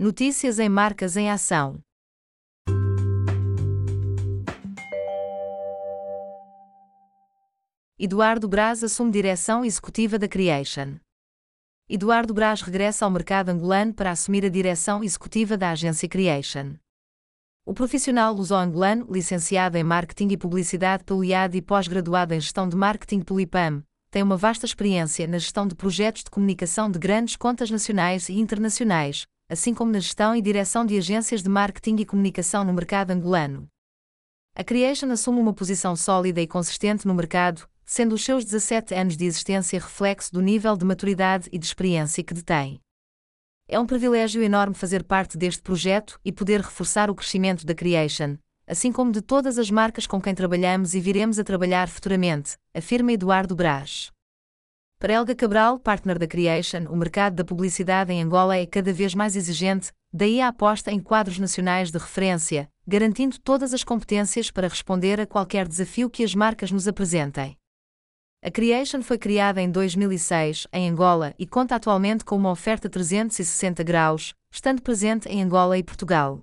Notícias em Marcas em Ação. Eduardo Braz assume direção executiva da Creation. Eduardo Braz regressa ao mercado angolano para assumir a direção executiva da agência Creation. O profissional luso-angolano, licenciado em Marketing e Publicidade pelo IAD e pós-graduado em Gestão de Marketing pelo IPAM, tem uma vasta experiência na gestão de projetos de comunicação de grandes contas nacionais e internacionais, assim como na gestão e direção de agências de marketing e comunicação no mercado angolano. A Creation assume uma posição sólida e consistente no mercado, sendo os seus 17 anos de existência reflexo do nível de maturidade e de experiência que detém. É um privilégio enorme fazer parte deste projeto e poder reforçar o crescimento da Creation, assim como de todas as marcas com quem trabalhamos e viremos a trabalhar futuramente, afirma Eduardo Braz. Para Helga Cabral, partner da Creation, o mercado da publicidade em Angola é cada vez mais exigente, daí a aposta em quadros nacionais de referência, garantindo todas as competências para responder a qualquer desafio que as marcas nos apresentem. A Creation foi criada em 2006, em Angola, e conta atualmente com uma oferta 360 graus, estando presente em Angola e Portugal.